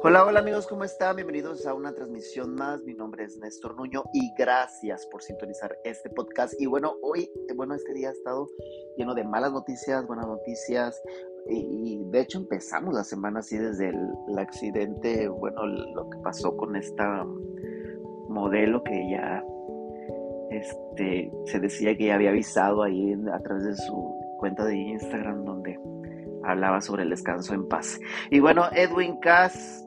Hola, hola amigos, ¿cómo están? Bienvenidos a una transmisión más. Mi nombre es Néstor Nuño y gracias por sintonizar este podcast. Y bueno, hoy, bueno, este día ha estado lleno de malas noticias, buenas noticias. Y, de hecho empezamos la semana así desde el, accidente, bueno, lo que pasó con esta modelo que ya este, se decía que ya había avisado ahí a través de su cuenta de Instagram donde hablaba sobre el descanso en paz. Y bueno, Edwin Cass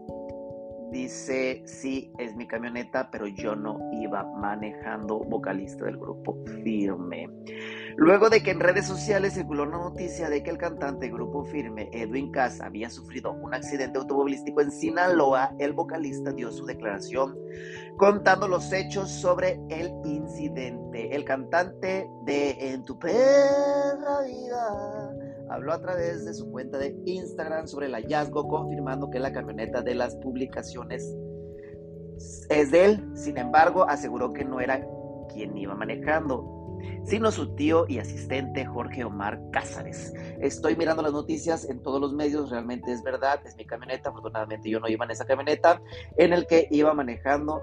dice, sí, es mi camioneta, pero yo no iba manejando vocalista del grupo Firme. Luego de que en redes sociales circuló una noticia de que el cantante del grupo Firme, Edwin Cass, había sufrido un accidente automovilístico en Sinaloa, el vocalista dio su declaración contando los hechos sobre el incidente. El cantante de En tu perra vida habló a través de su cuenta de Instagram sobre el hallazgo, confirmando que la camioneta de las publicaciones es de él. Sin embargo, aseguró que no era quien iba manejando, sino su tío y asistente Jorge Omar Cázares. Estoy mirando las noticias en todos los medios, realmente es verdad, es mi camioneta, afortunadamente yo no iba en esa camioneta, en el que iba manejando,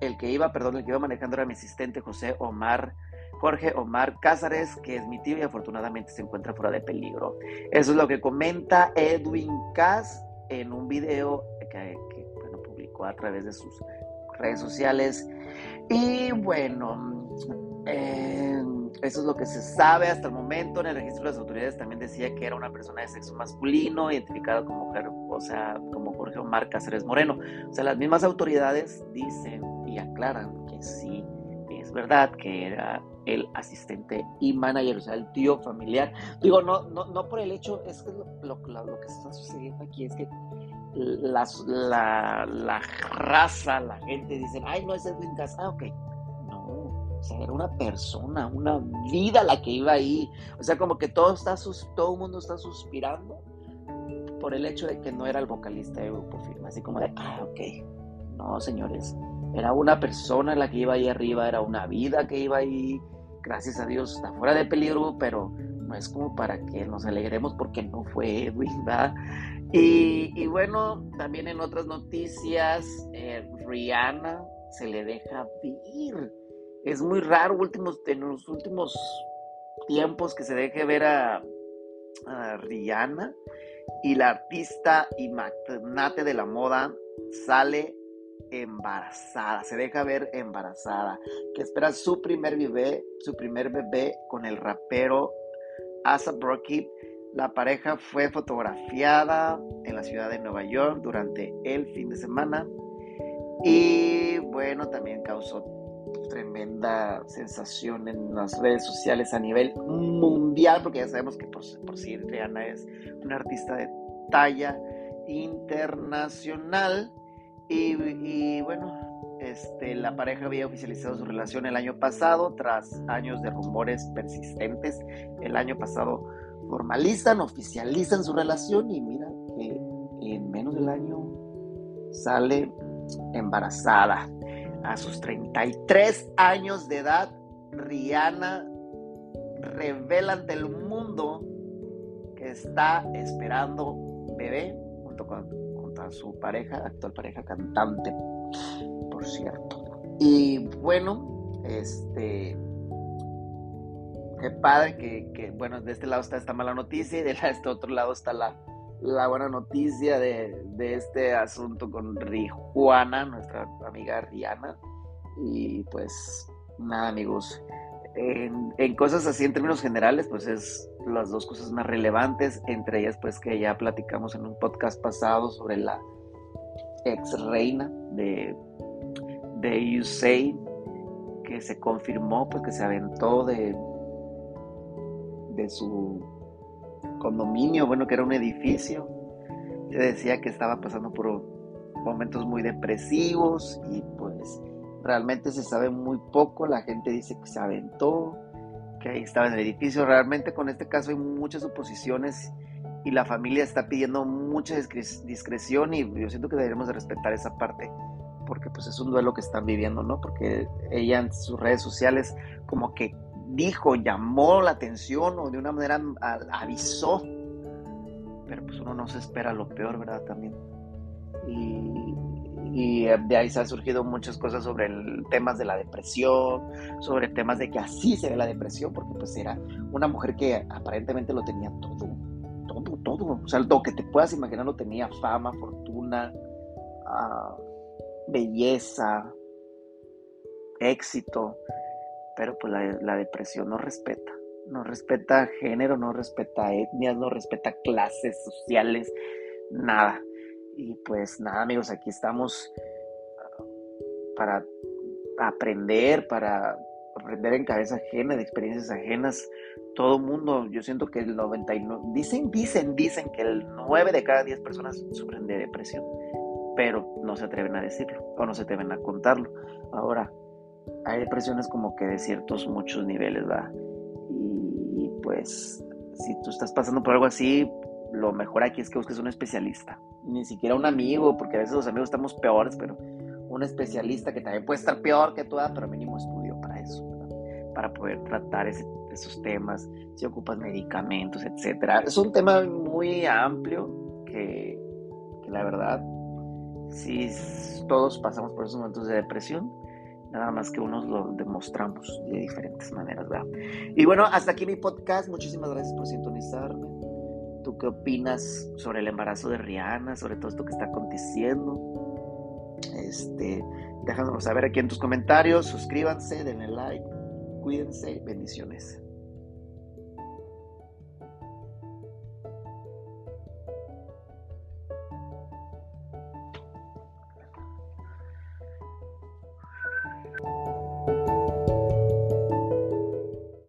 el que iba, perdón, el que iba manejando era mi asistente José Omar Jorge Omar Cázares, que es mi tío y afortunadamente se encuentra fuera de peligro. Eso es lo que comenta Edwin Cas en un video que, publicó a través de sus redes sociales. Y bueno, eh, eso es lo que se sabe hasta el momento. En el registro de las autoridades también decía que era una persona de sexo masculino, identificada como, o sea, como Jorge Omar Cáceres Moreno. O sea, las mismas autoridades dicen y aclaran que sí es verdad que era el asistente y manager, o sea, el tío familiar. Digo, no, no, no por el hecho, es que lo, lo, que está sucediendo aquí es que la, la, raza, la gente dice, ay, no es Edwin Cass, ah, ok. No, o sea, era una persona, una vida la que iba ahí. O sea, como que todo, está, todo el mundo está suspirando por el hecho de que no era el vocalista de Grupo Firma. Así como de, ah, ok. No, señores, era una persona la que iba ahí arriba, era una vida que iba ahí gracias a Dios está fuera de peligro, pero no es como para que nos alegremos porque no fue Edwin, ¿verdad? Y, bueno, también en otras noticias, eh, Rihanna se le deja vivir. Es muy raro últimos, en los últimos tiempos que se deje ver a, a Rihanna y la artista y magnate de la moda sale embarazada, se deja ver embarazada, que espera su primer bebé, su primer bebé con el rapero Asa Brocky. La pareja fue fotografiada en la ciudad de Nueva York durante el fin de semana y bueno, también causó tremenda sensación en las redes sociales a nivel mundial, porque ya sabemos que por, por sí Rihanna es una artista de talla internacional. Y, bueno, este, la pareja había oficializado su relación el año pasado, tras años de rumores persistentes. El año pasado formalizan, oficializan su relación y mira que en menos del año sale embarazada. A sus 33 años de edad, Rihanna revela ante el mundo que está esperando bebé junto con su pareja, actual pareja cantante, por cierto. Y bueno, este, qué padre que, bueno, de este lado está esta mala noticia y de este otro lado está la, la buena noticia de, de este asunto con Rijuana, nuestra amiga Rihanna. Y pues nada, amigos, en, cosas así en términos generales, pues es las dos cosas más relevantes, entre ellas pues que ya platicamos en un podcast pasado sobre la ex reina de, de Usain, que se confirmó pues que se aventó de, de su condominio, bueno que era un edificio, se decía que estaba pasando por momentos muy depresivos y pues realmente se sabe muy poco, la gente dice que se aventó, que ahí estaba en el edificio, realmente con este caso hay muchas suposiciones y la familia está pidiendo mucha discreción y yo siento que deberíamos de respetar esa parte porque pues es un duelo que están viviendo, ¿no? Porque ella en sus redes sociales como que dijo, llamó la atención o de una manera avisó, pero pues uno no se espera lo peor, ¿verdad? También. Y, y de ahí se han surgido muchas cosas sobre el, temas de la depresión, sobre temas de que así se ve la depresión, porque pues era una mujer que aparentemente lo tenía todo, todo, todo, o sea, lo que te puedas imaginar lo tenía, fama, fortuna, ah, belleza, éxito, pero pues la, depresión no respeta, no respeta género, no respeta etnias, no respeta clases sociales, nada. Y pues nada, amigos, aquí estamos ah, para aprender, para aprender en cabeza ajena, de experiencias ajenas. Todo mundo, yo siento que el 99, dicen, dicen, dicen que el 9 de cada 10 personas sufren de depresión, pero no se atreven a decirlo o no se atreven a contarlo. Ahora, hay depresiones como que de ciertos muchos niveles, ¿verdad? Y, pues, si tú estás pasando por algo así, lo mejor aquí es que busques un especialista, ni siquiera un amigo, porque a veces los amigos estamos peores, pero un especialista que también puede estar peor que tú, pero mínimo estudio para eso, para poder tratar esos temas, si ocupas medicamentos, etcétera. Es un tema muy amplio que, que la verdad, si todos pasamos por esos momentos de depresión, nada más que unos lo demostramos de diferentes maneras, ¿verdad? Y bueno, hasta aquí mi podcast. Muchísimas gracias por sintonizarme. ¿Tú qué opinas sobre el embarazo de Rihanna, sobre todo esto que está aconteciendo? Este, déjanos saber aquí en tus comentarios. Suscríbanse, denle like. Cuídense. Bendiciones.